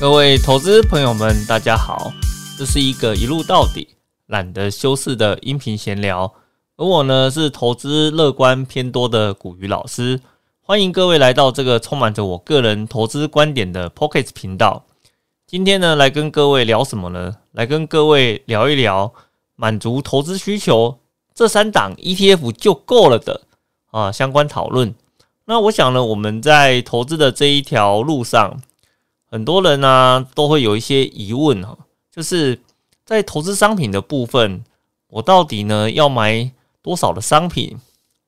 各位投资朋友们，大家好，这是一个一路到底、懒得修饰的音频闲聊。而我呢，是投资乐观偏多的古鱼老师，欢迎各位来到这个充满着我个人投资观点的 Pocket 频道。今天呢，来跟各位聊什么呢？来跟各位聊一聊满足投资需求这三档 ETF 就够了的啊相关讨论。那我想呢，我们在投资的这一条路上。很多人呢都会有一些疑问哈，就是在投资商品的部分，我到底呢要买多少的商品？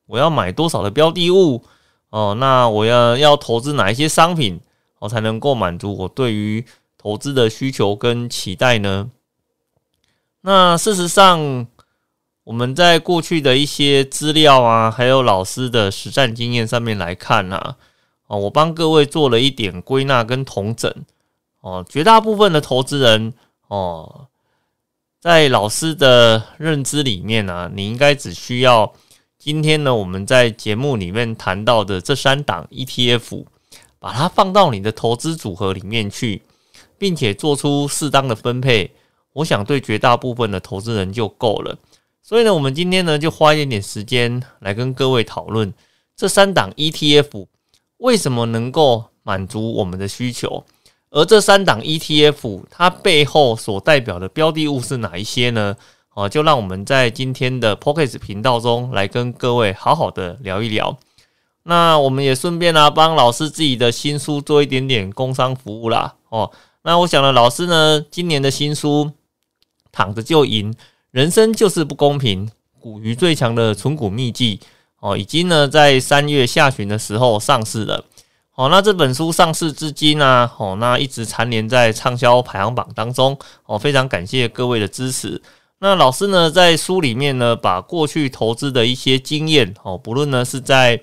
我要买多少的标的物？哦，那我要要投资哪一些商品，我才能够满足我对于投资的需求跟期待呢？那事实上，我们在过去的一些资料啊，还有老师的实战经验上面来看呢。哦，我帮各位做了一点归纳跟统整。哦，绝大部分的投资人，哦，在老师的认知里面呢，你应该只需要今天呢我们在节目里面谈到的这三档 ETF，把它放到你的投资组合里面去，并且做出适当的分配，我想对绝大部分的投资人就够了。所以呢，我们今天呢就花一点点时间来跟各位讨论这三档 ETF。为什么能够满足我们的需求？而这三档 ETF 它背后所代表的标的物是哪一些呢？哦，就让我们在今天的 Pocket 频道中来跟各位好好的聊一聊。那我们也顺便呢帮老师自己的新书做一点点工商服务啦。哦，那我想呢，老师呢今年的新书《躺着就赢，人生就是不公平，股鱼最强的存股秘籍》。哦，已经呢在三月下旬的时候上市了。哦，那这本书上市至今呢，哦，那一直蝉联在畅销排行榜当中。哦，非常感谢各位的支持。那老师呢在书里面呢，把过去投资的一些经验，哦，不论呢是在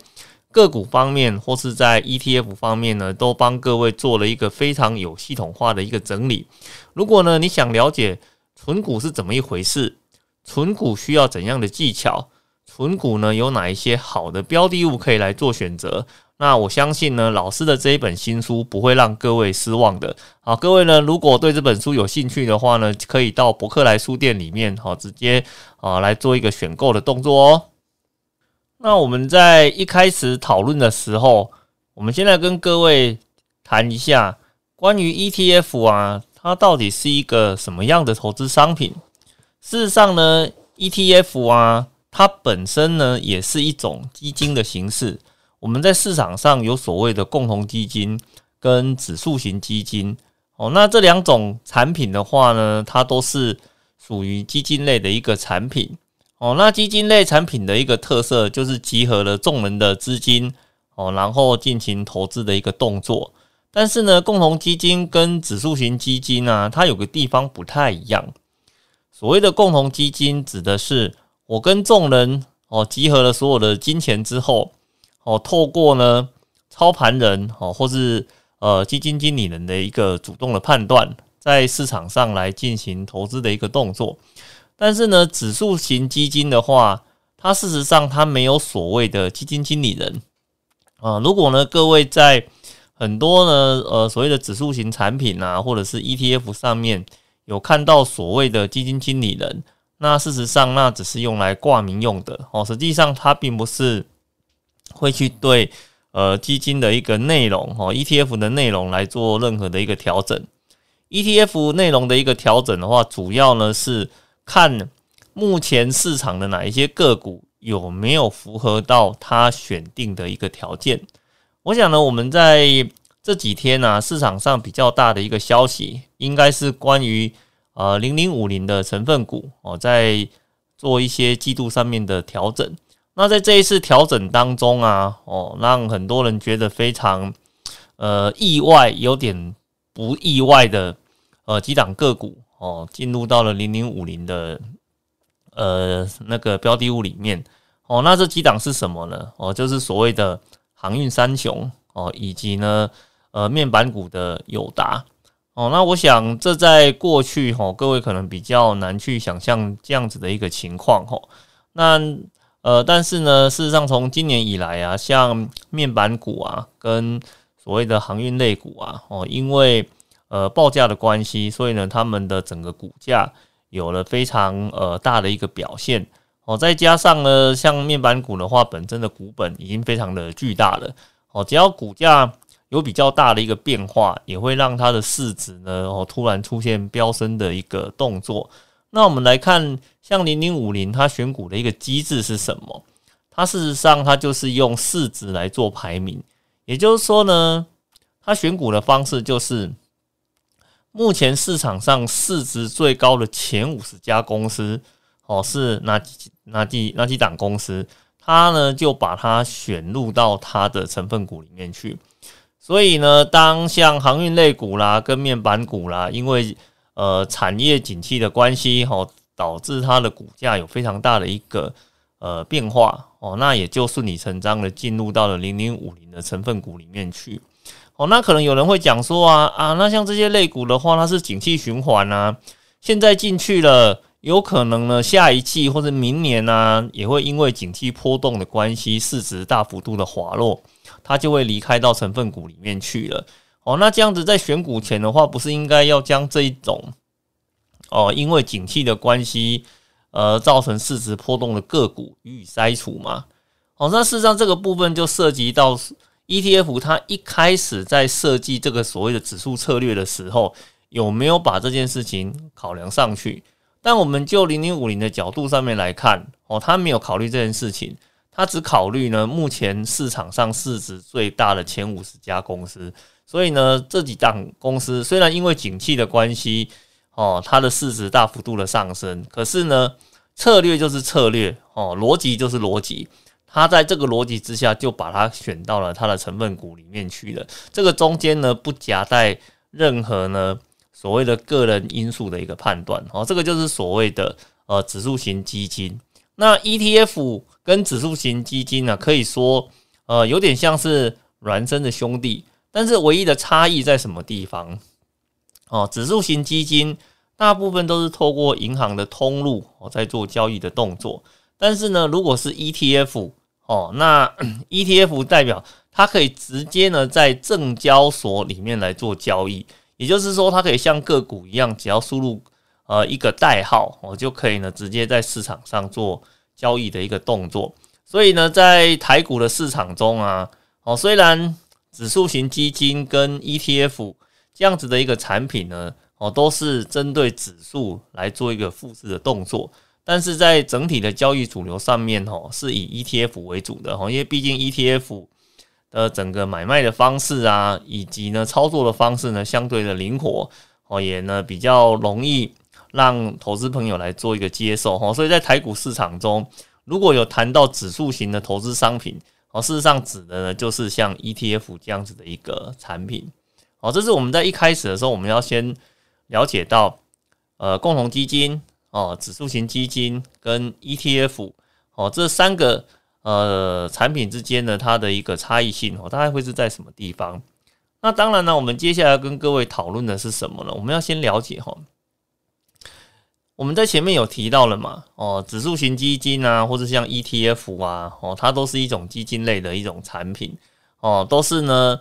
个股方面或是在 ETF 方面呢，都帮各位做了一个非常有系统化的一个整理。如果呢你想了解存股是怎么一回事，存股需要怎样的技巧？存股呢有哪一些好的标的物可以来做选择？那我相信呢，老师的这一本新书不会让各位失望的。好，各位呢，如果对这本书有兴趣的话呢，可以到博客来书店里面，好，直接啊来做一个选购的动作哦。那我们在一开始讨论的时候，我们现在跟各位谈一下关于 ETF 啊，它到底是一个什么样的投资商品？事实上呢，ETF 啊。它本身呢也是一种基金的形式。我们在市场上有所谓的共同基金跟指数型基金哦，那这两种产品的话呢，它都是属于基金类的一个产品哦。那基金类产品的一个特色就是集合了众人的资金哦，然后进行投资的一个动作。但是呢，共同基金跟指数型基金呢，它有个地方不太一样。所谓的共同基金指的是。我跟众人哦集合了所有的金钱之后，哦，透过呢操盘人哦或是呃基金经理人的一个主动的判断，在市场上来进行投资的一个动作。但是呢，指数型基金的话，它事实上它没有所谓的基金经理人啊。如果呢各位在很多呢呃所谓的指数型产品啊，或者是 ETF 上面有看到所谓的基金经理人。那事实上，那只是用来挂名用的哦。实际上，它并不是会去对呃基金的一个内容哦，ETF 的内容来做任何的一个调整。ETF 内容的一个调整的话，主要呢是看目前市场的哪一些个股有没有符合到它选定的一个条件。我想呢，我们在这几天呢，市场上比较大的一个消息，应该是关于。呃，零零五零的成分股哦，在做一些季度上面的调整。那在这一次调整当中啊，哦，让很多人觉得非常呃意外，有点不意外的呃几档个股哦，进入到了零零五零的呃那个标的物里面哦。那这几档是什么呢？哦，就是所谓的航运三雄哦，以及呢呃面板股的友达。哦，那我想这在过去哈，各位可能比较难去想象这样子的一个情况哈。那呃，但是呢，事实上从今年以来啊，像面板股啊，跟所谓的航运类股啊，哦，因为呃报价的关系，所以呢，他们的整个股价有了非常呃大的一个表现哦。再加上呢，像面板股的话，本身的股本已经非常的巨大了哦。只要股价有比较大的一个变化，也会让它的市值呢哦突然出现飙升的一个动作。那我们来看，像零零五零，它选股的一个机制是什么？它事实上，它就是用市值来做排名。也就是说呢，它选股的方式就是目前市场上市值最高的前五十家公司，哦，是哪几哪几哪几档公司？它呢就把它选入到它的成分股里面去。所以呢，当像航运类股啦、跟面板股啦，因为呃产业景气的关系，哈，导致它的股价有非常大的一个。呃，变化哦，那也就顺理成章的进入到了零零五零的成分股里面去。哦，那可能有人会讲说啊啊，那像这些类股的话，它是景气循环啊，现在进去了，有可能呢，下一季或者明年呢，也会因为景气波动的关系，市值大幅度的滑落，它就会离开到成分股里面去了。哦，那这样子在选股前的话，不是应该要将这一种哦，因为景气的关系。呃，造成市值波动的个股予以筛除吗？哦，那事实上这个部分就涉及到 ETF，它一开始在设计这个所谓的指数策略的时候，有没有把这件事情考量上去？但我们就零零五零的角度上面来看，哦，它没有考虑这件事情，它只考虑呢目前市场上市值最大的前五十家公司，所以呢这几档公司虽然因为景气的关系，哦，它的市值大幅度的上升，可是呢。策略就是策略哦，逻辑就是逻辑。他在这个逻辑之下，就把它选到了它的成分股里面去了。这个中间呢，不夹带任何呢所谓的个人因素的一个判断哦。这个就是所谓的呃指数型基金。那 ETF 跟指数型基金呢，可以说呃有点像是孪生的兄弟，但是唯一的差异在什么地方？哦，指数型基金。大部分都是透过银行的通路哦在做交易的动作，但是呢，如果是 ETF 哦，那 ETF 代表它可以直接呢在证交所里面来做交易，也就是说，它可以像个股一样，只要输入呃一个代号，我就可以呢直接在市场上做交易的一个动作。所以呢，在台股的市场中啊，哦，虽然指数型基金跟 ETF 这样子的一个产品呢。哦，都是针对指数来做一个复制的动作，但是在整体的交易主流上面，哦，是以 ETF 为主的，哦，因为毕竟 ETF 的整个买卖的方式啊，以及呢操作的方式呢，相对的灵活，哦，也呢比较容易让投资朋友来做一个接受，哈，所以在台股市场中，如果有谈到指数型的投资商品，哦，事实上指的呢就是像 ETF 这样子的一个产品，哦，这是我们在一开始的时候，我们要先。了解到，呃，共同基金哦，指数型基金跟 ETF 哦，这三个呃产品之间呢，它的一个差异性哦，大概会是在什么地方？那当然呢，我们接下来跟各位讨论的是什么呢？我们要先了解哈，我们在前面有提到了嘛，哦，指数型基金啊，或者像 ETF 啊，哦，它都是一种基金类的一种产品哦，都是呢。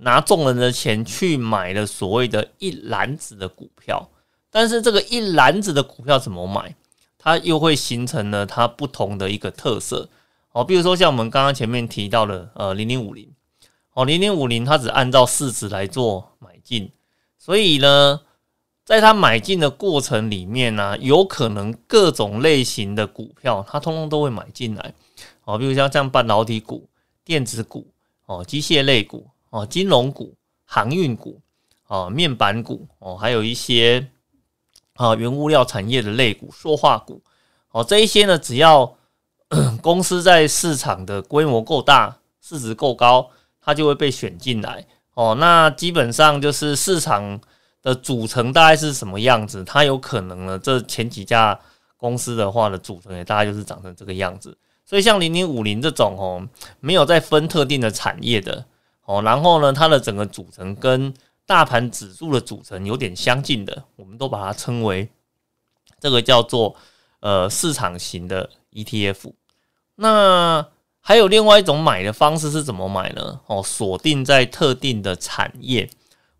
拿众人的钱去买了所谓的一篮子的股票，但是这个一篮子的股票怎么买？它又会形成了它不同的一个特色哦。比如说像我们刚刚前面提到的，呃，零零五零哦，零零五零它只按照市值来做买进，所以呢，在它买进的过程里面呢，有可能各种类型的股票它通通都会买进来哦。比如像像半导体股、电子股哦、机械类股。哦，金融股、航运股、哦，面板股、哦，还有一些啊，原物料产业的类股、塑化股，哦，这一些呢，只要 公司在市场的规模够大、市值够高，它就会被选进来。哦，那基本上就是市场的组成大概是什么样子？它有可能呢，这前几家公司的话的组成也大概就是长成这个样子。所以像零零五零这种哦，没有在分特定的产业的。哦，然后呢，它的整个组成跟大盘指数的组成有点相近的，我们都把它称为这个叫做呃市场型的 ETF。那还有另外一种买的方式是怎么买呢？哦，锁定在特定的产业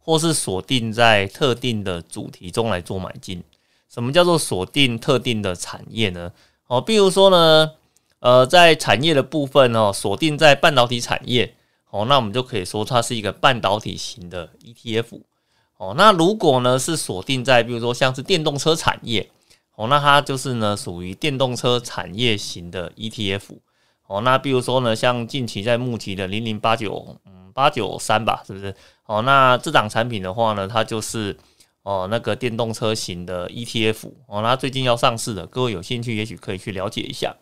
或是锁定在特定的主题中来做买进。什么叫做锁定特定的产业呢？哦，比如说呢，呃，在产业的部分哦，锁定在半导体产业，哦，那我们就可以说它是一个半导体型的 ETF。哦，那如果呢是锁定在比如说像是电动车产业，哦，那它就是呢属于电动车产业型的 ETF。哦，那比如说呢，像近期在募集的零零八九，八九三吧，是不是？哦，那这档产品的话呢，它就是哦那个电动车型的 ETF。哦，那最近要上市的，各位有兴趣也许可以去了解一下。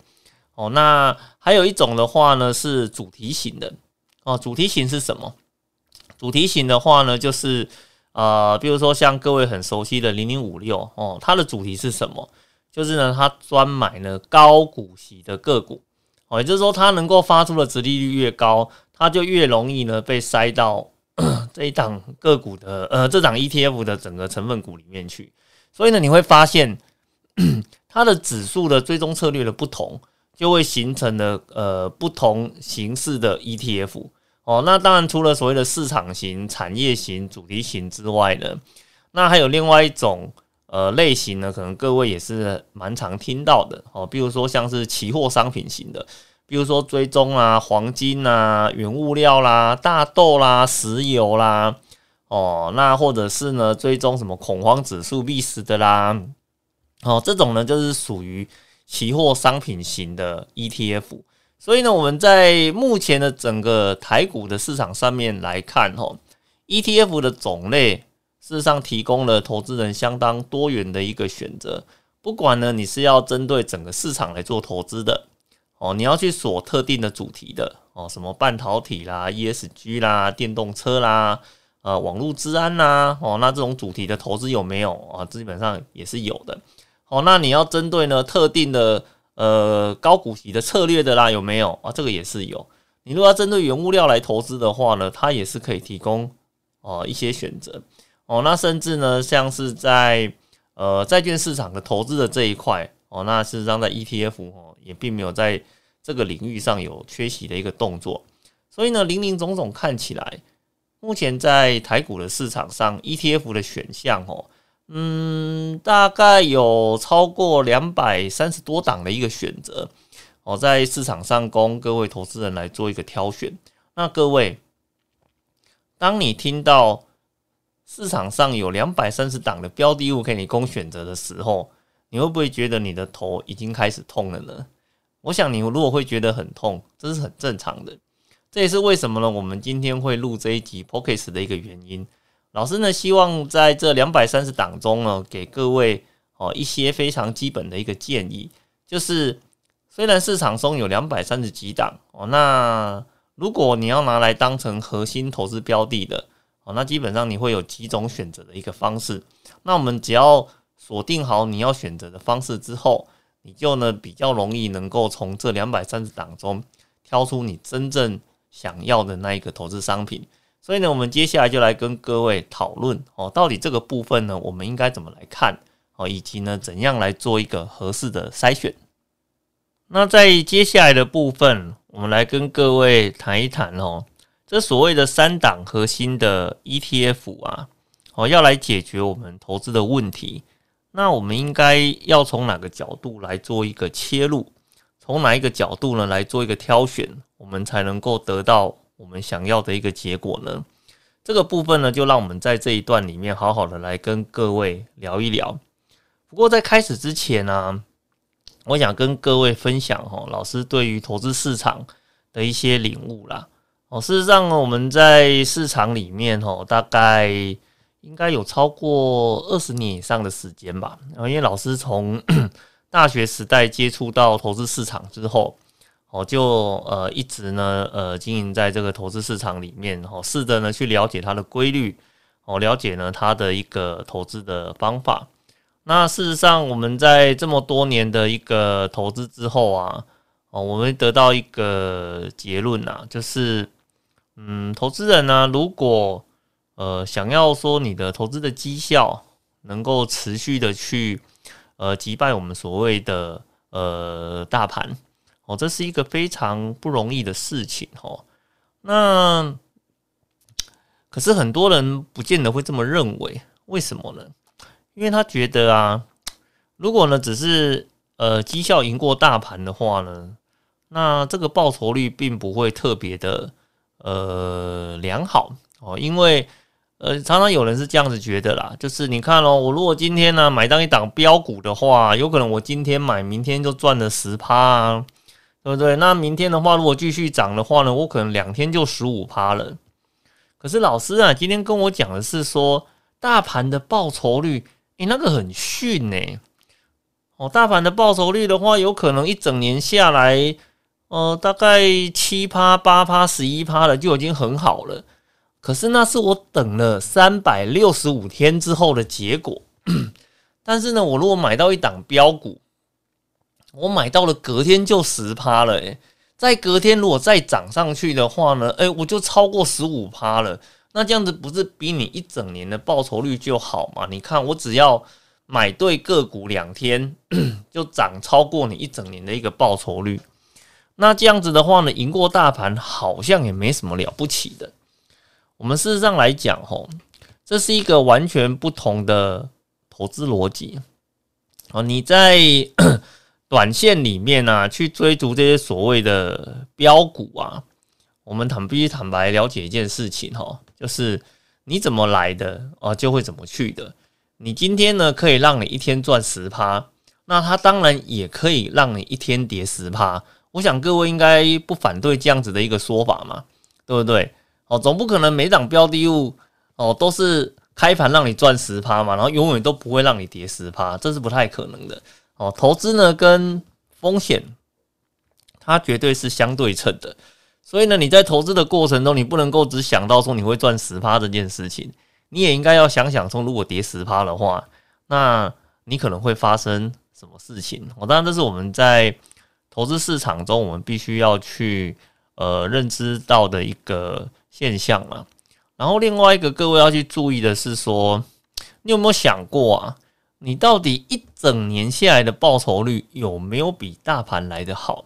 哦，那还有一种的话呢是主题型的。哦，主题型是什么？主题型的话呢，就是呃，比如说像各位很熟悉的零零五六，哦，它的主题是什么？就是呢，它专买呢高股息的个股。哦，也就是说，它能够发出的殖利率越高，它就越容易呢被塞到 这一档个股的呃这档 ETF 的整个成分股里面去。所以呢，你会发现 它的指数的追踪策略的不同，就会形成了呃不同形式的 ETF。哦，那当然除了所谓的市场型、产业型、主题型之外呢，那还有另外一种。呃，类型呢，可能各位也是蛮常听到的哦，比如说像是期货商品型的，比如说追踪啊，黄金啊，原物料啦，大豆啦，石油啦，哦，那或者是呢，追踪什么恐慌指数必死的啦，哦，这种呢就是属于期货商品型的 ETF。所以呢，我们在目前的整个台股的市场上面来看，哦 e t f 的种类。事实上，提供了投资人相当多元的一个选择。不管呢，你是要针对整个市场来做投资的哦，你要去锁特定的主题的哦，什么半导体啦、ESG 啦、电动车啦、呃，网络治安啦哦，那这种主题的投资有没有啊？基本上也是有的。哦，那你要针对呢特定的呃高股息的策略的啦，有没有啊？这个也是有。你如果要针对原物料来投资的话呢，它也是可以提供哦一些选择。哦，那甚至呢，像是在呃债券市场的投资的这一块，哦，那事实上在 ETF 哦也并没有在这个领域上有缺席的一个动作，所以呢，林林总总看起来，目前在台股的市场上，ETF 的选项哦，嗯，大概有超过两百三十多档的一个选择，哦，在市场上供各位投资人来做一个挑选。那各位，当你听到。市场上有两百三十档的标的物给你供选择的时候，你会不会觉得你的头已经开始痛了呢？我想你如果会觉得很痛，这是很正常的。这也是为什么呢？我们今天会录这一集 p o c k e t 的一个原因。老师呢，希望在这两百三十档中呢，给各位哦一些非常基本的一个建议，就是虽然市场中有两百三十几档哦，那如果你要拿来当成核心投资标的的。哦，那基本上你会有几种选择的一个方式。那我们只要锁定好你要选择的方式之后，你就呢比较容易能够从这两百三十档中挑出你真正想要的那一个投资商品。所以呢，我们接下来就来跟各位讨论哦，到底这个部分呢，我们应该怎么来看哦，以及呢怎样来做一个合适的筛选。那在接下来的部分，我们来跟各位谈一谈哦。这所谓的三档核心的 ETF 啊，哦，要来解决我们投资的问题，那我们应该要从哪个角度来做一个切入？从哪一个角度呢来做一个挑选，我们才能够得到我们想要的一个结果呢？这个部分呢，就让我们在这一段里面好好的来跟各位聊一聊。不过在开始之前呢，我想跟各位分享哈，老师对于投资市场的一些领悟啦。哦，事实上，我们在市场里面哦，大概应该有超过二十年以上的时间吧。然后，因为老师从 大学时代接触到投资市场之后，哦，就呃一直呢呃经营在这个投资市场里面，哦，试着呢去了解它的规律，哦，了解呢它的一个投资的方法。那事实上，我们在这么多年的一个投资之后啊，哦，我们得到一个结论呐，就是。嗯，投资人呢，如果呃想要说你的投资的绩效能够持续的去呃击败我们所谓的呃大盘哦，这是一个非常不容易的事情哦。那可是很多人不见得会这么认为，为什么呢？因为他觉得啊，如果呢只是呃绩效赢过大盘的话呢，那这个报酬率并不会特别的呃良好哦，因为呃常常有人是这样子觉得啦，就是你看哦，我如果今天呢买到一档标股的话，有可能我今天买，明天就赚了十趴啊，对不对？那明天的话，如果继续涨的话呢，我可能两天就十五趴了。可是老师啊，今天跟我讲的是说，大盘的报酬率，诶，那个很逊呢。哦，大盘的报酬率的话，有可能一整年下来，呃，大概七趴、八趴、十一趴了就已经很好了。可是那是我等了三百六十五天之后的结果。但是呢，我如果买到一档标股，我买到了隔天就十趴了，诶。在隔天如果再涨上去的话呢，哎，我就超过十五趴了。那这样子不是比你一整年的报酬率就好吗？你看我只要买对个股两天，就涨超过你一整年的一个报酬率。那这样子的话呢，赢过大盘好像也没什么了不起的。我们事实上来讲，吼，这是一个完全不同的投资逻辑。哦，你在。短线里面呢，去追逐这些所谓的标股啊，我们坦必须坦白了解一件事情吼，就是你怎么来的啊，就会怎么去的。你今天呢，可以让你一天赚十趴，那它当然也可以让你一天跌十趴。我想各位应该不反对这样子的一个说法嘛，对不对？哦，总不可能每档标的物哦都是开盘让你赚十趴嘛，然后永远都不会让你跌十趴，这是不太可能的。哦，投资呢跟风险，它绝对是相对称的。所以呢，你在投资的过程中，你不能够只想到说你会赚十趴这件事情，你也应该要想想说，如果跌十趴的话，那你可能会发生什么事情。哦，当然这是我们在投资市场中我们必须要去呃认知到的一个现象了。然后另外一个各位要去注意的是说，你有没有想过啊？你到底一整年下来的报酬率有没有比大盘来的好？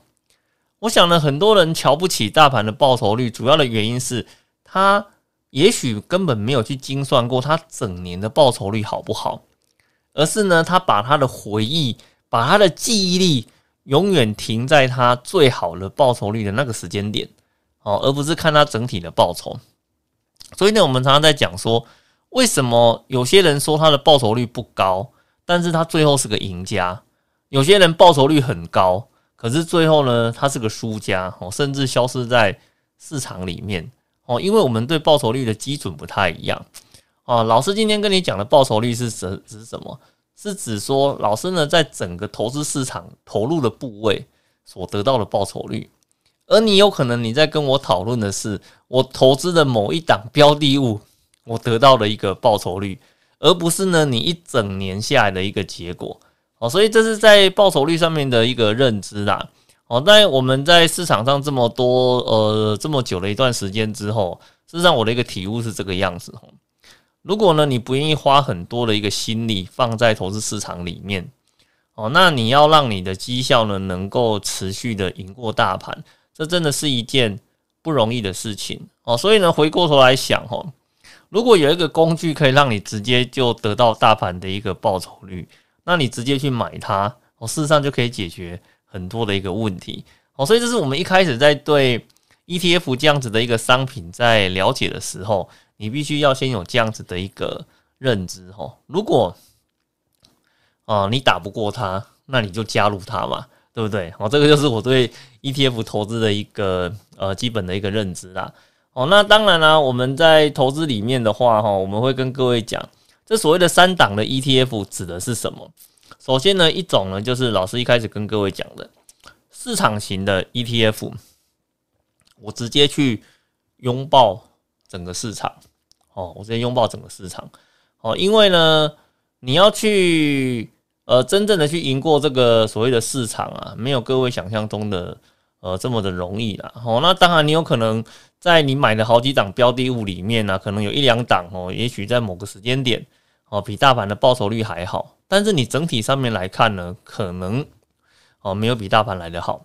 我想呢，很多人瞧不起大盘的报酬率，主要的原因是他也许根本没有去精算过他整年的报酬率好不好，而是呢，他把他的回忆、把他的记忆力永远停在他最好的报酬率的那个时间点，哦，而不是看他整体的报酬。所以呢，我们常常在讲说，为什么有些人说他的报酬率不高？但是他最后是个赢家，有些人报酬率很高，可是最后呢，他是个输家哦，甚至消失在市场里面哦，因为我们对报酬率的基准不太一样哦。老师今天跟你讲的报酬率是指指什么？是指说老师呢在整个投资市场投入的部位所得到的报酬率，而你有可能你在跟我讨论的是我投资的某一档标的物，我得到了一个报酬率。而不是呢，你一整年下来的一个结果哦，所以这是在报酬率上面的一个认知啦。哦，在我们在市场上这么多呃这么久的一段时间之后，事实上我的一个体悟是这个样子哦。如果呢你不愿意花很多的一个心力放在投资市场里面哦，那你要让你的绩效呢能够持续的赢过大盘，这真的是一件不容易的事情哦。所以呢，回过头来想哦。如果有一个工具可以让你直接就得到大盘的一个报酬率，那你直接去买它，哦，事实上就可以解决很多的一个问题，哦，所以这是我们一开始在对 ETF 这样子的一个商品在了解的时候，你必须要先有这样子的一个认知，哦，如果啊你打不过它，那你就加入它嘛，对不对？哦，这个就是我对 ETF 投资的一个呃基本的一个认知啦。哦，那当然啦，我们在投资里面的话，哈，我们会跟各位讲，这所谓的三档的 ETF 指的是什么？首先呢，一种呢就是老师一开始跟各位讲的市场型的 ETF，我直接去拥抱整个市场，哦，我直接拥抱整个市场，哦，因为呢，你要去呃真正的去赢过这个所谓的市场啊，没有各位想象中的呃这么的容易啦。哦，那当然你有可能。在你买的好几档标的物里面呢，可能有一两档哦，也许在某个时间点哦，比大盘的报酬率还好。但是你整体上面来看呢，可能哦没有比大盘来的好。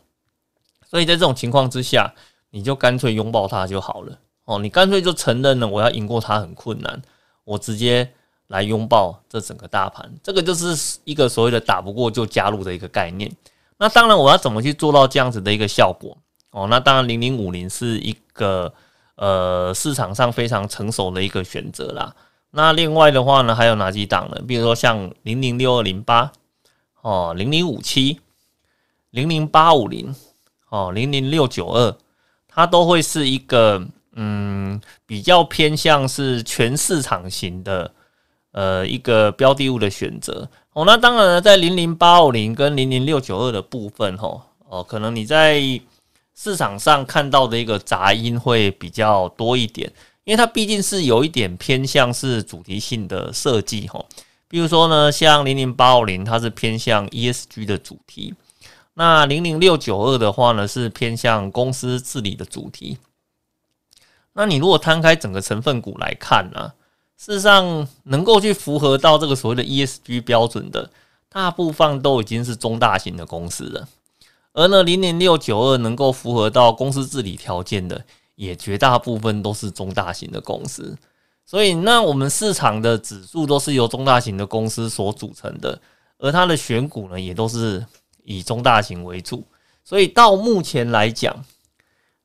所以在这种情况之下，你就干脆拥抱它就好了哦，你干脆就承认了我要赢过它很困难，我直接来拥抱这整个大盘，这个就是一个所谓的打不过就加入的一个概念。那当然，我要怎么去做到这样子的一个效果？哦，那当然，零零五零是一个呃市场上非常成熟的一个选择啦。那另外的话呢，还有哪几档呢？比如说像零零六二零八哦，零零五七，零零八五零哦，零零六九二，它都会是一个嗯比较偏向是全市场型的呃一个标的物的选择哦。那当然呢，在零零八五零跟零零六九二的部分吼哦，可能你在市场上看到的一个杂音会比较多一点。因为它毕竟是有一点偏向是主题性的设计哈，比如说呢，像零零八五零它是偏向 ESG 的主题，那零零六九二的话呢是偏向公司治理的主题。那你如果摊开整个成分股来看呢，事实上能够去符合到这个所谓的 ESG 标准的，大部分都已经是中大型的公司了，而呢零零六九二能够符合到公司治理条件的。也绝大部分都是中大型的公司，所以那我们市场的指数都是由中大型的公司所组成的，而它的选股呢也都是以中大型为主，所以到目前来讲，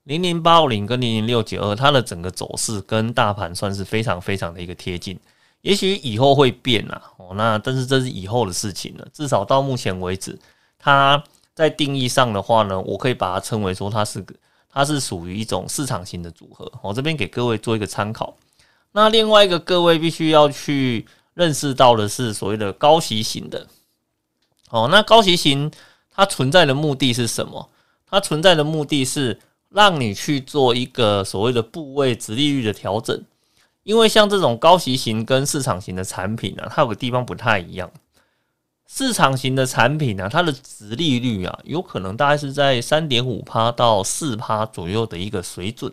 零零八五零跟零零六九二它的整个走势跟大盘算是非常非常的一个贴近，也许以后会变啊，哦，那但是这是以后的事情了，至少到目前为止，它在定义上的话呢，我可以把它称为说它是个。它是属于一种市场型的组合，我这边给各位做一个参考。那另外一个各位必须要去认识到的是所谓的高息型的。哦，那高息型它存在的目的是什么？它存在的目的是让你去做一个所谓的部位值利率的调整。因为像这种高息型跟市场型的产品呢，它有个地方不太一样。市场型的产品呢，它的值利率啊，有可能大概是在三点五趴到四趴左右的一个水准。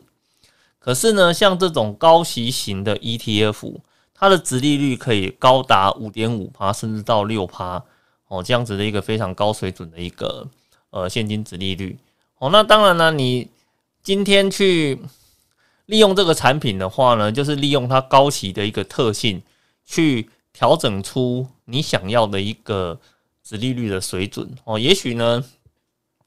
可是呢，像这种高息型的 ETF，它的值利率可以高达五点五趴，甚至到六趴哦，这样子的一个非常高水准的一个呃现金值利率哦。那当然呢，你今天去利用这个产品的话呢，就是利用它高息的一个特性去。调整出你想要的一个值利率的水准哦，也许呢，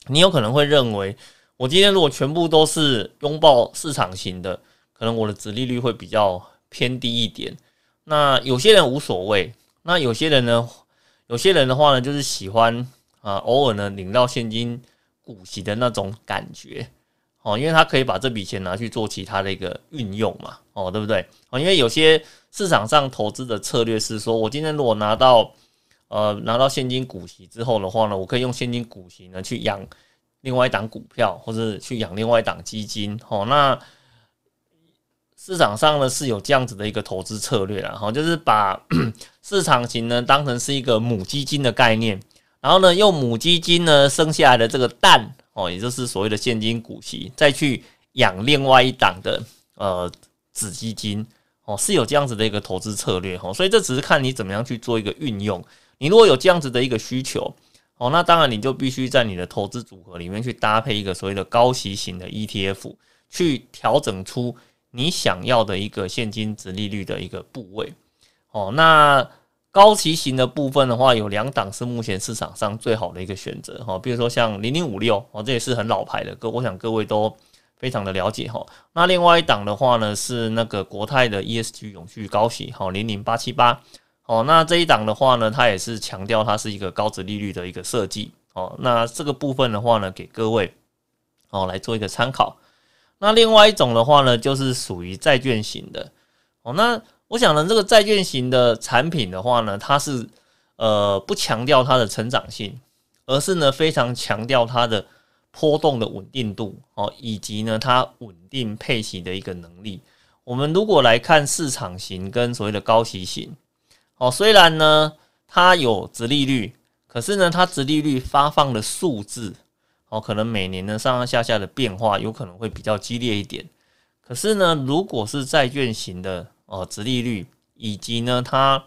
你有可能会认为，我今天如果全部都是拥抱市场型的，可能我的值利率会比较偏低一点。那有些人无所谓，那有些人呢，有些人的话呢，就是喜欢啊，偶尔呢领到现金股息的那种感觉哦，因为他可以把这笔钱拿去做其他的一个运用嘛，哦，对不对？哦，因为有些。市场上投资的策略是说，我今天如果拿到呃拿到现金股息之后的话呢，我可以用现金股息呢去养另外一档股票，或者去养另外一档基金。哦，那市场上呢是有这样子的一个投资策略啦，哈，就是把 市场型呢当成是一个母基金的概念，然后呢用母基金呢生下来的这个蛋哦，也就是所谓的现金股息，再去养另外一档的呃子基金。哦，是有这样子的一个投资策略哈，所以这只是看你怎么样去做一个运用。你如果有这样子的一个需求，哦，那当然你就必须在你的投资组合里面去搭配一个所谓的高息型的 ETF，去调整出你想要的一个现金值利率的一个部位。哦，那高息型的部分的话，有两档是目前市场上最好的一个选择哈，比如说像零零五六哦，这也是很老牌的，各我想各位都。非常的了解哈，那另外一档的话呢是那个国泰的 ESG 永续高息，好零零八七八，哦，那这一档的话呢，它也是强调它是一个高值利率的一个设计，哦，那这个部分的话呢，给各位哦来做一个参考。那另外一种的话呢，就是属于债券型的，哦，那我想呢，这个债券型的产品的话呢，它是呃不强调它的成长性，而是呢非常强调它的。波动的稳定度哦，以及呢它稳定配息的一个能力。我们如果来看市场型跟所谓的高息型哦，虽然呢它有直利率，可是呢它直利率发放的数字哦，可能每年呢上上下下的变化有可能会比较激烈一点。可是呢，如果是债券型的哦，值利率以及呢它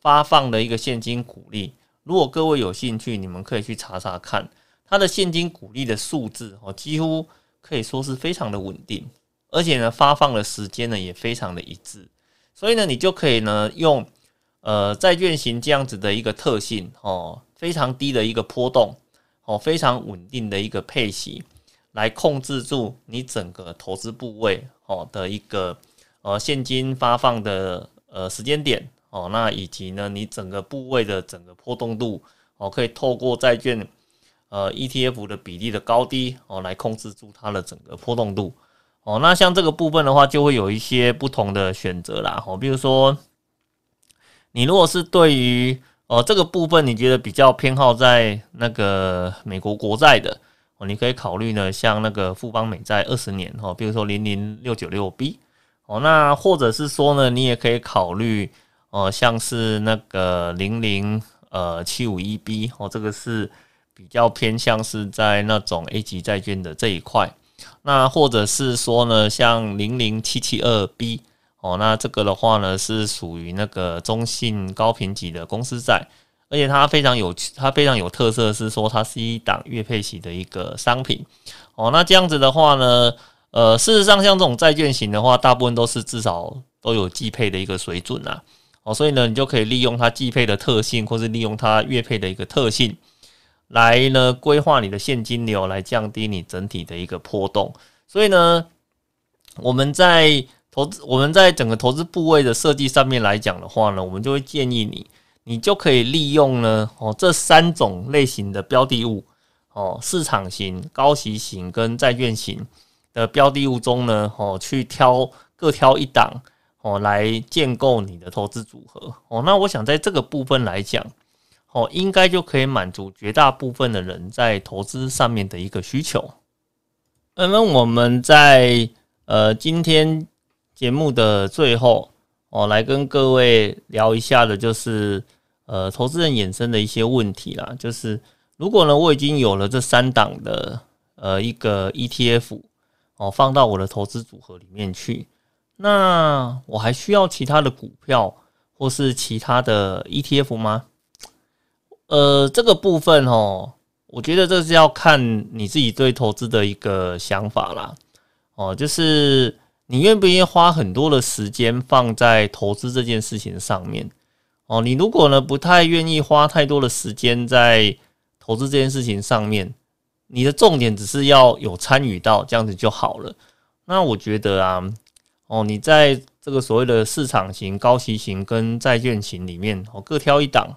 发放的一个现金股利，如果各位有兴趣，你们可以去查查看。它的现金股利的数字哦，几乎可以说是非常的稳定，而且呢发放的时间呢也非常的一致，所以呢你就可以呢用呃债券型这样子的一个特性哦，非常低的一个波动哦，非常稳定的一个配息，来控制住你整个投资部位哦的一个呃现金发放的呃时间点哦，那以及呢你整个部位的整个波动度哦，可以透过债券。呃，ETF 的比例的高低哦，来控制住它的整个波动度哦。那像这个部分的话，就会有一些不同的选择啦。哦，比如说，你如果是对于哦这个部分，你觉得比较偏好在那个美国国债的哦，你可以考虑呢，像那个富邦美债二十年哦，比如说零零六九六 B 哦，那或者是说呢，你也可以考虑哦，像是那个零零呃七五一 B 哦，这个是。比较偏向是在那种 A 级债券的这一块，那或者是说呢，像零零七七二 B 哦，那这个的话呢是属于那个中信高评级的公司债，而且它非常有它非常有特色，是说它是一档月配息的一个商品哦。那这样子的话呢，呃，事实上像这种债券型的话，大部分都是至少都有季配的一个水准啊，哦，所以呢，你就可以利用它季配的特性，或是利用它月配的一个特性。来呢，规划你的现金流，来降低你整体的一个波动。所以呢，我们在投资，我们在整个投资部位的设计上面来讲的话呢，我们就会建议你，你就可以利用呢，哦，这三种类型的标的物，哦，市场型、高息型跟债券型的标的物中呢，哦，去挑各挑一档，哦，来建构你的投资组合。哦，那我想在这个部分来讲。哦，应该就可以满足绝大部分的人在投资上面的一个需求。那么我们在呃今天节目的最后，哦，来跟各位聊一下的，就是呃投资人衍生的一些问题啦。就是如果呢我已经有了这三档的呃一个 ETF 哦，放到我的投资组合里面去，那我还需要其他的股票或是其他的 ETF 吗？呃，这个部分哦，我觉得这是要看你自己对投资的一个想法啦。哦，就是你愿不愿意花很多的时间放在投资这件事情上面。哦，你如果呢不太愿意花太多的时间在投资这件事情上面，你的重点只是要有参与到这样子就好了。那我觉得啊，哦，你在这个所谓的市场型、高息型跟债券型里面，哦，各挑一档。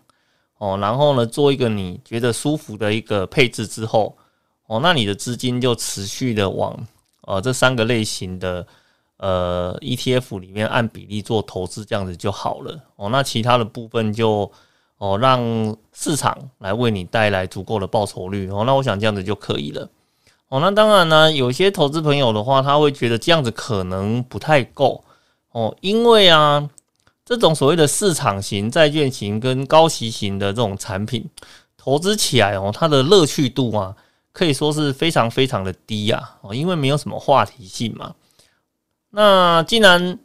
哦，然后呢，做一个你觉得舒服的一个配置之后，哦，那你的资金就持续的往呃这三个类型的呃 ETF 里面按比例做投资，这样子就好了。哦，那其他的部分就哦让市场来为你带来足够的报酬率。哦，那我想这样子就可以了。哦，那当然呢，有些投资朋友的话，他会觉得这样子可能不太够。哦，因为啊。这种所谓的市场型债券型跟高息型的这种产品，投资起来哦，它的乐趣度啊，可以说是非常非常的低啊哦，因为没有什么话题性嘛。那既然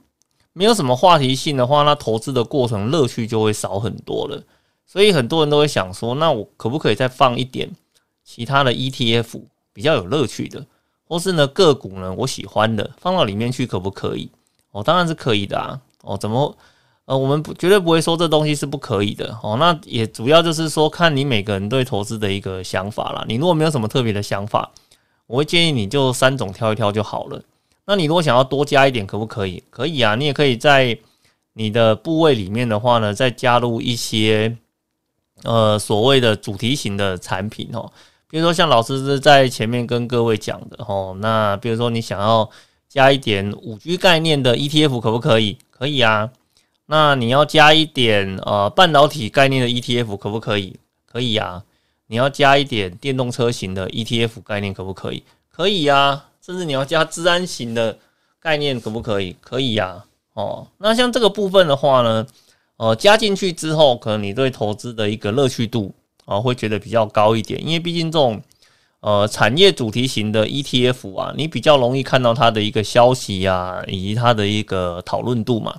没有什么话题性的话，那投资的过程乐趣就会少很多了。所以很多人都会想说，那我可不可以再放一点其他的 ETF 比较有乐趣的，或是呢个股呢我喜欢的放到里面去，可不可以？哦，当然是可以的啊。哦，怎么？呃，我们不绝对不会说这东西是不可以的哦。那也主要就是说，看你每个人对投资的一个想法啦。你如果没有什么特别的想法，我会建议你就三种挑一挑就好了。那你如果想要多加一点，可不可以？可以啊，你也可以在你的部位里面的话呢，再加入一些呃所谓的主题型的产品哦。比如说像老师是在前面跟各位讲的哦。那比如说你想要加一点五 G 概念的 ETF，可不可以？可以啊。那你要加一点呃半导体概念的 ETF 可不可以？可以呀。你要加一点电动车型的 ETF 概念可不可以？可以呀。甚至你要加治安型的概念可不可以？可以呀。哦，那像这个部分的话呢，呃，加进去之后，可能你对投资的一个乐趣度啊会觉得比较高一点，因为毕竟这种呃产业主题型的 ETF 啊，你比较容易看到它的一个消息呀，以及它的一个讨论度嘛。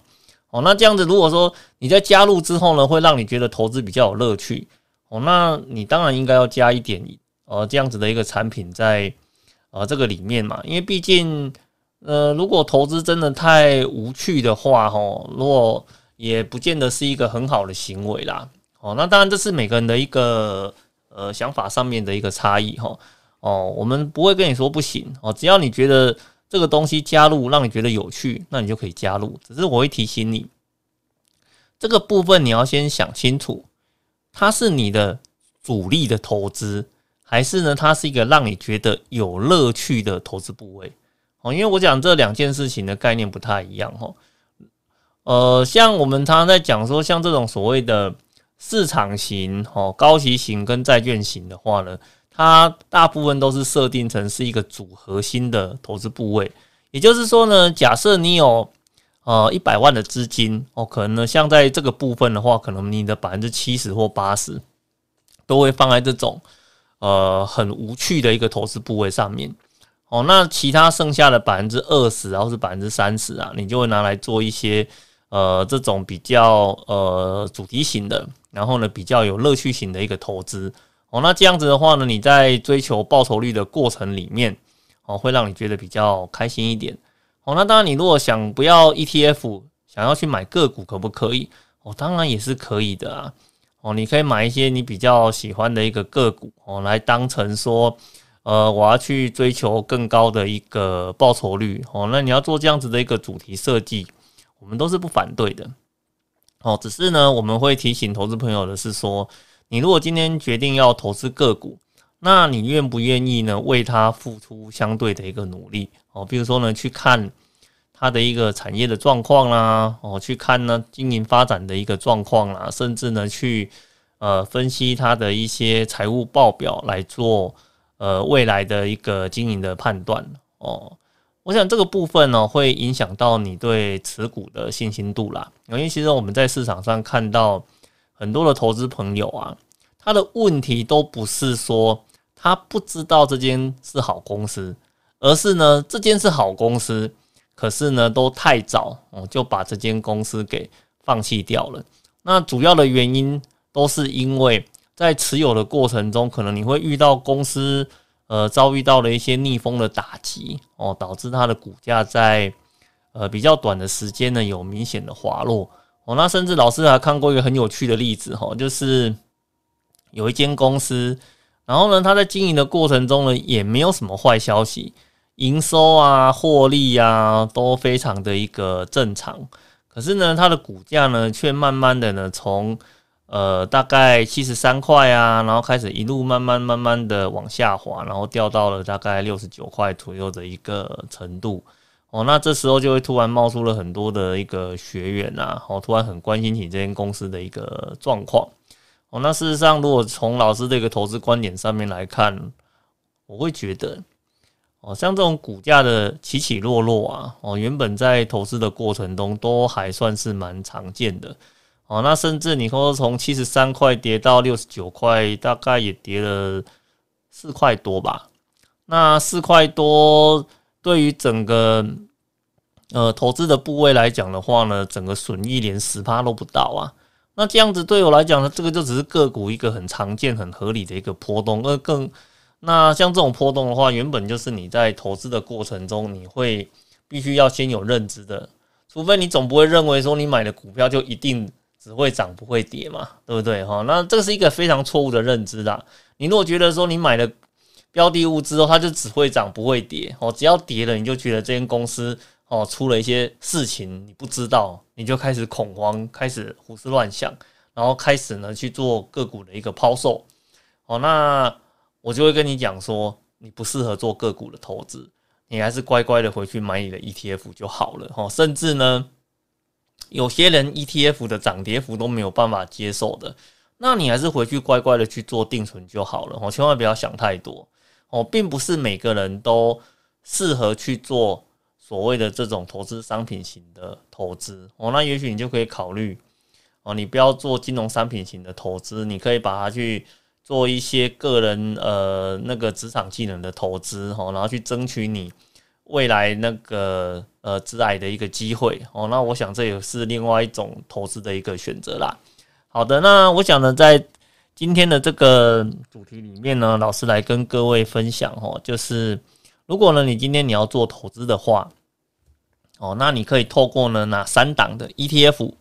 哦，那这样子，如果说你在加入之后呢，会让你觉得投资比较有乐趣，哦，那你当然应该要加一点，呃，这样子的一个产品在呃这个里面嘛，因为毕竟呃，如果投资真的太无趣的话，吼，如果也不见得是一个很好的行为啦。哦，那当然这是每个人的一个呃想法上面的一个差异哈。哦，我们不会跟你说不行哦，只要你觉得这个东西加入让你觉得有趣，那你就可以加入。只是我会提醒你，这个部分你要先想清楚，它是你的主力的投资，还是呢它是一个让你觉得有乐趣的投资部位。哦，因为我讲这两件事情的概念不太一样哈。呃，像我们常常在讲说，像这种所谓的市场型、哦高息型跟债券型的话呢，它大部分都是设定成是一个主核心的投资部位。也就是说呢，假设你有呃一百万的资金，哦，可能呢像在这个部分的话，可能你的百分之七十或八十都会放在这种呃很无趣的一个投资部位上面。哦，那其他剩下的百分之二十，然后是百分之三十啊，你就会拿来做一些呃这种比较呃主题型的，然后呢比较有乐趣型的一个投资。哦，那这样子的话呢，你在追求报酬率的过程里面，哦会让你觉得比较开心一点。哦，那当然你如果想不要 ETF，想要去买个股，可不可以？哦，当然也是可以的啊。哦，你可以买一些你比较喜欢的一个个股，哦来当成说。呃，我要去追求更高的一个报酬率哦。那你要做这样子的一个主题设计，我们都是不反对的哦。只是呢，我们会提醒投资朋友的是说，你如果今天决定要投资个股，那你愿不愿意呢？为它付出相对的一个努力哦。比如说呢，去看它的一个产业的状况啦，哦，去看呢经营发展的一个状况啦，甚至呢去呃分析它的一些财务报表来做。呃，未来的一个经营的判断哦，我想这个部分呢，会影响到你对持股的信心度啦。因为其实我们在市场上看到很多的投资朋友啊，他的问题都不是说他不知道这间是好公司，而是呢，这间是好公司，可是呢，都太早哦就把这间公司给放弃掉了。那主要的原因都是因为。在持有的过程中，可能你会遇到公司呃遭遇到了一些逆风的打击哦，导致它的股价在呃比较短的时间呢有明显的滑落哦。那甚至老师还看过一个很有趣的例子哈，就是有一间公司，然后呢，它在经营的过程中呢也没有什么坏消息，营收啊、获利啊都非常的一个正常，可是呢，它的股价呢却慢慢的呢从呃，大概七十三块啊，然后开始一路慢慢慢慢的往下滑，然后掉到了大概六十九块左右的一个程度。哦，那这时候就会突然冒出了很多的一个学员啊，哦，突然很关心起这间公司的一个状况。哦，那事实上，如果从老师这个投资观点上面来看，我会觉得，哦，像这种股价的起起落落啊，哦，原本在投资的过程中都还算是蛮常见的。哦，那甚至你说从七十三块跌到六十九块，大概也跌了四块多吧。那四块多对于整个呃投资的部位来讲的话呢，整个损益连十趴都不到啊。那这样子对我来讲呢，这个就只是个股一个很常见、很合理的一个波动。而更那像这种波动的话，原本就是你在投资的过程中，你会必须要先有认知的，除非你总不会认为说你买的股票就一定。只会涨不会跌嘛，对不对哈？那这个是一个非常错误的认知啦。你如果觉得说你买了标的物之后，它就只会涨不会跌哦，只要跌了你就觉得这间公司哦出了一些事情你不知道，你就开始恐慌，开始胡思乱想，然后开始呢去做个股的一个抛售哦。那我就会跟你讲说，你不适合做个股的投资，你还是乖乖的回去买你的 ETF 就好了哈。甚至呢。有些人 ETF 的涨跌幅都没有办法接受的，那你还是回去乖乖的去做定存就好了哦，千万不要想太多哦，并不是每个人都适合去做所谓的这种投资商品型的投资哦，那也许你就可以考虑哦，你不要做金融商品型的投资，你可以把它去做一些个人呃那个职场技能的投资哦，然后去争取你。未来那个呃，致癌的一个机会哦，那我想这也是另外一种投资的一个选择啦。好的，那我想呢，在今天的这个主题里面呢，老师来跟各位分享哦，就是如果呢，你今天你要做投资的话，哦，那你可以透过呢哪三档的 ETF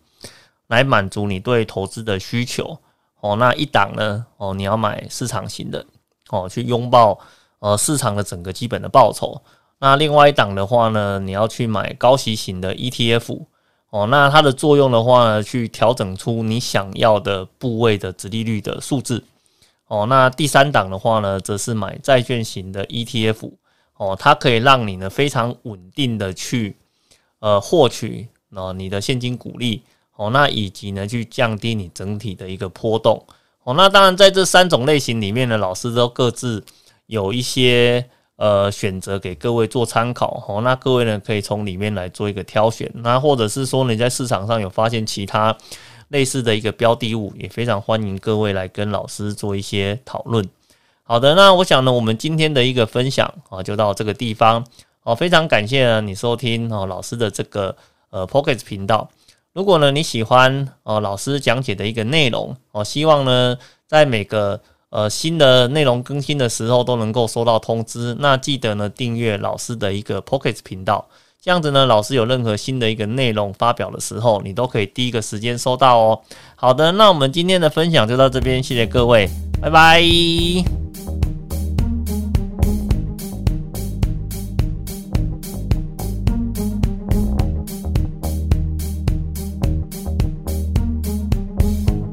来满足你对投资的需求哦。那一档呢哦，你要买市场型的哦，去拥抱呃市场的整个基本的报酬。那另外一档的话呢，你要去买高息型的 ETF 哦。那它的作用的话呢，去调整出你想要的部位的殖利率的数字哦。那第三档的话呢，则是买债券型的 ETF 哦，它可以让你呢非常稳定的去。呃，获取呃你的现金股利哦，那以及呢，去降低你整体的一个波动哦。那当然，在这三种类型里面呢，老师都各自有一些呃选择给各位做参考哦。那各位呢，可以从里面来做一个挑选。那或者是说你在市场上有发现其他类似的一个标的物，也非常欢迎各位来跟老师做一些讨论。好的，那我想呢，我们今天的一个分享啊，就到这个地方。哦，非常感谢你收听哦老师的这个呃 Pocket 频道。如果呢你喜欢哦老师讲解的一个内容哦，希望呢在每个呃新的内容更新的时候都能够收到通知。那记得呢订阅老师的一个 Pocket 频道，这样子呢老师有任何新的一个内容发表的时候，你都可以第一个时间收到哦。好的，那我们今天的分享就到这边，谢谢各位，拜拜。